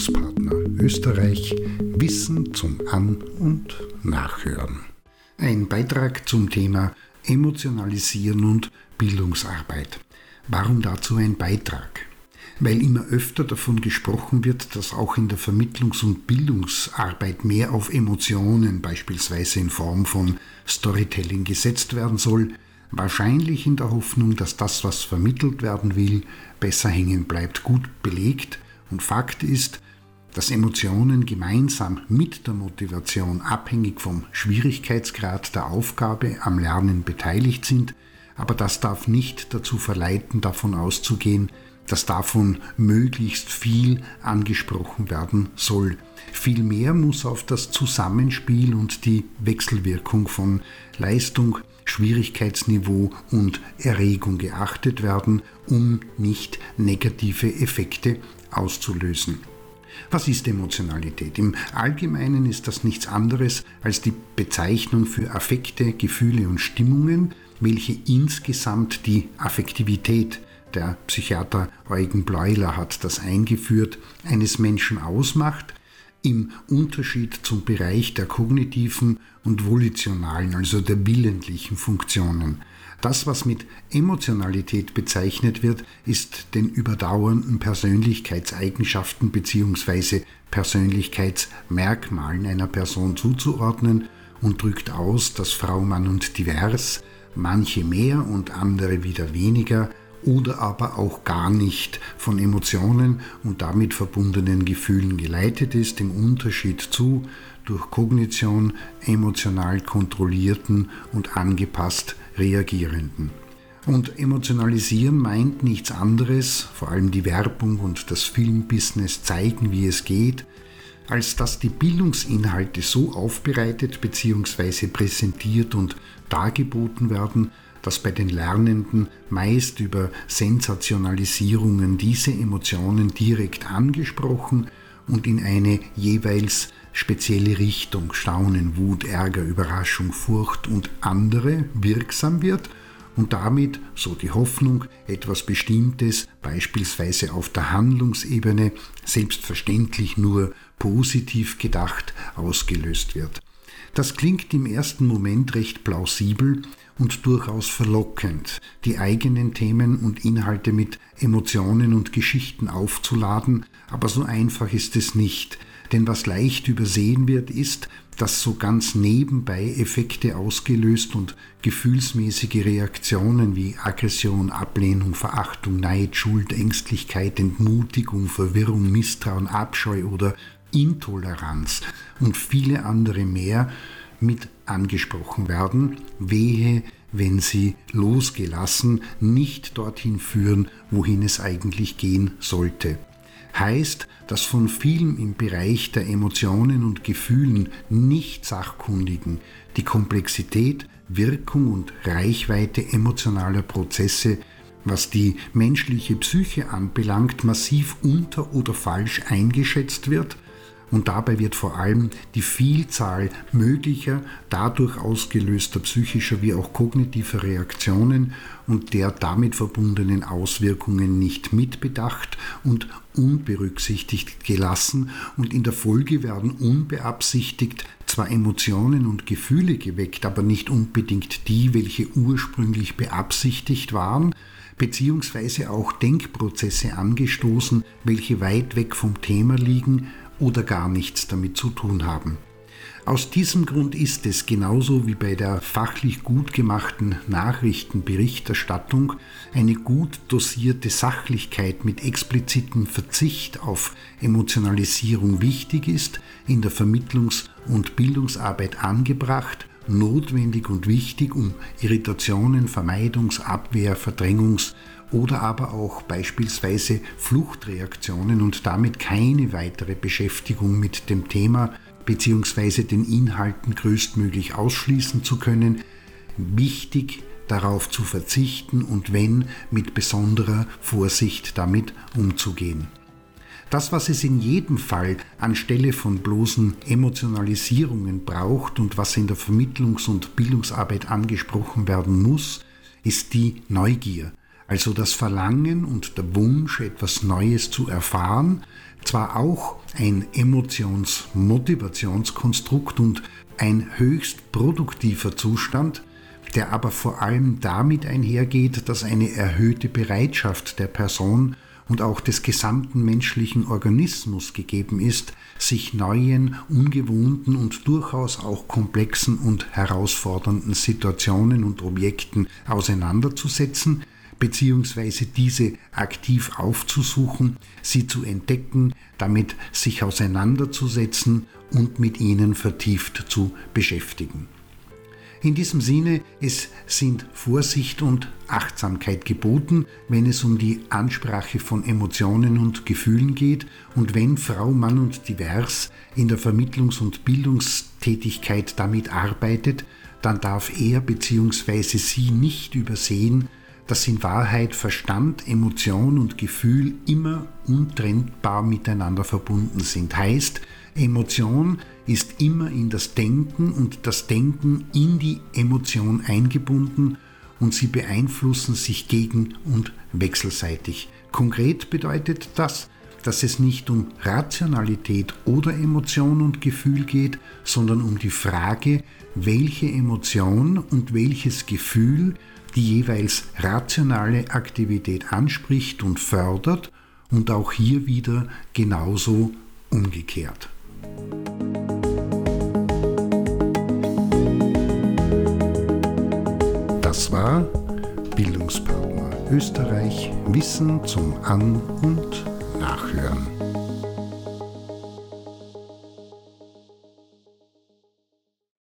Bildungspartner Österreich Wissen zum An- und Nachhören. Ein Beitrag zum Thema Emotionalisieren und Bildungsarbeit. Warum dazu ein Beitrag? Weil immer öfter davon gesprochen wird, dass auch in der Vermittlungs- und Bildungsarbeit mehr auf Emotionen, beispielsweise in Form von Storytelling, gesetzt werden soll, wahrscheinlich in der Hoffnung, dass das, was vermittelt werden will, besser hängen bleibt, gut belegt. Und Fakt ist, dass Emotionen gemeinsam mit der Motivation abhängig vom Schwierigkeitsgrad der Aufgabe am Lernen beteiligt sind, aber das darf nicht dazu verleiten, davon auszugehen, dass davon möglichst viel angesprochen werden soll. Vielmehr muss auf das Zusammenspiel und die Wechselwirkung von Leistung, Schwierigkeitsniveau und Erregung geachtet werden, um nicht negative Effekte auszulösen. Was ist Emotionalität? Im Allgemeinen ist das nichts anderes als die Bezeichnung für Affekte, Gefühle und Stimmungen, welche insgesamt die Affektivität, der Psychiater Eugen Bleuler hat das eingeführt, eines Menschen ausmacht, im Unterschied zum Bereich der kognitiven und volitionalen, also der willentlichen Funktionen. Das, was mit Emotionalität bezeichnet wird, ist den überdauernden Persönlichkeitseigenschaften bzw. Persönlichkeitsmerkmalen einer Person zuzuordnen und drückt aus, dass Frau, Mann und divers, manche mehr und andere wieder weniger, oder aber auch gar nicht von Emotionen und damit verbundenen Gefühlen geleitet ist, im Unterschied zu durch Kognition emotional kontrollierten und angepasst reagierenden. Und emotionalisieren meint nichts anderes, vor allem die Werbung und das Filmbusiness zeigen, wie es geht, als dass die Bildungsinhalte so aufbereitet bzw. präsentiert und dargeboten werden, dass bei den Lernenden meist über Sensationalisierungen diese Emotionen direkt angesprochen und in eine jeweils spezielle Richtung, Staunen, Wut, Ärger, Überraschung, Furcht und andere wirksam wird und damit, so die Hoffnung, etwas Bestimmtes, beispielsweise auf der Handlungsebene, selbstverständlich nur positiv gedacht, ausgelöst wird. Das klingt im ersten Moment recht plausibel und durchaus verlockend, die eigenen Themen und Inhalte mit Emotionen und Geschichten aufzuladen, aber so einfach ist es nicht, denn was leicht übersehen wird, ist, dass so ganz nebenbei Effekte ausgelöst und gefühlsmäßige Reaktionen wie Aggression, Ablehnung, Verachtung, Neid, Schuld, Ängstlichkeit, Entmutigung, Verwirrung, Misstrauen, Abscheu oder Intoleranz und viele andere mehr mit angesprochen werden, wehe, wenn sie losgelassen nicht dorthin führen, wohin es eigentlich gehen sollte. Heißt, dass von vielen im Bereich der Emotionen und Gefühlen nicht Sachkundigen die Komplexität, Wirkung und Reichweite emotionaler Prozesse was die menschliche Psyche anbelangt, massiv unter oder falsch eingeschätzt wird und dabei wird vor allem die Vielzahl möglicher, dadurch ausgelöster psychischer wie auch kognitiver Reaktionen und der damit verbundenen Auswirkungen nicht mitbedacht und unberücksichtigt gelassen. Und in der Folge werden unbeabsichtigt zwar Emotionen und Gefühle geweckt, aber nicht unbedingt die, welche ursprünglich beabsichtigt waren, beziehungsweise auch Denkprozesse angestoßen, welche weit weg vom Thema liegen oder gar nichts damit zu tun haben. Aus diesem Grund ist es genauso wie bei der fachlich gut gemachten Nachrichtenberichterstattung eine gut dosierte Sachlichkeit mit explizitem Verzicht auf Emotionalisierung wichtig ist, in der Vermittlungs- und Bildungsarbeit angebracht, notwendig und wichtig, um Irritationen, Vermeidungs-, Abwehr-, Verdrängungs- oder aber auch beispielsweise Fluchtreaktionen und damit keine weitere Beschäftigung mit dem Thema bzw. den Inhalten größtmöglich ausschließen zu können, wichtig darauf zu verzichten und wenn mit besonderer Vorsicht damit umzugehen. Das, was es in jedem Fall anstelle von bloßen Emotionalisierungen braucht und was in der Vermittlungs- und Bildungsarbeit angesprochen werden muss, ist die Neugier, also das Verlangen und der Wunsch, etwas Neues zu erfahren, zwar auch ein Emotions-Motivationskonstrukt und ein höchst produktiver Zustand, der aber vor allem damit einhergeht, dass eine erhöhte Bereitschaft der Person und auch des gesamten menschlichen Organismus gegeben ist, sich neuen, ungewohnten und durchaus auch komplexen und herausfordernden Situationen und Objekten auseinanderzusetzen, beziehungsweise diese aktiv aufzusuchen, sie zu entdecken, damit sich auseinanderzusetzen und mit ihnen vertieft zu beschäftigen. In diesem Sinne, es sind Vorsicht und Achtsamkeit geboten, wenn es um die Ansprache von Emotionen und Gefühlen geht und wenn Frau, Mann und Divers in der Vermittlungs- und Bildungstätigkeit damit arbeitet, dann darf er bzw. sie nicht übersehen, dass in Wahrheit Verstand, Emotion und Gefühl immer untrennbar miteinander verbunden sind. Heißt, Emotion ist immer in das Denken und das Denken in die Emotion eingebunden und sie beeinflussen sich gegen und wechselseitig. Konkret bedeutet das, dass es nicht um Rationalität oder Emotion und Gefühl geht, sondern um die Frage, welche Emotion und welches Gefühl die jeweils rationale Aktivität anspricht und fördert und auch hier wieder genauso umgekehrt. Das war Bildungspartner Österreich Wissen zum An- und Nachhören.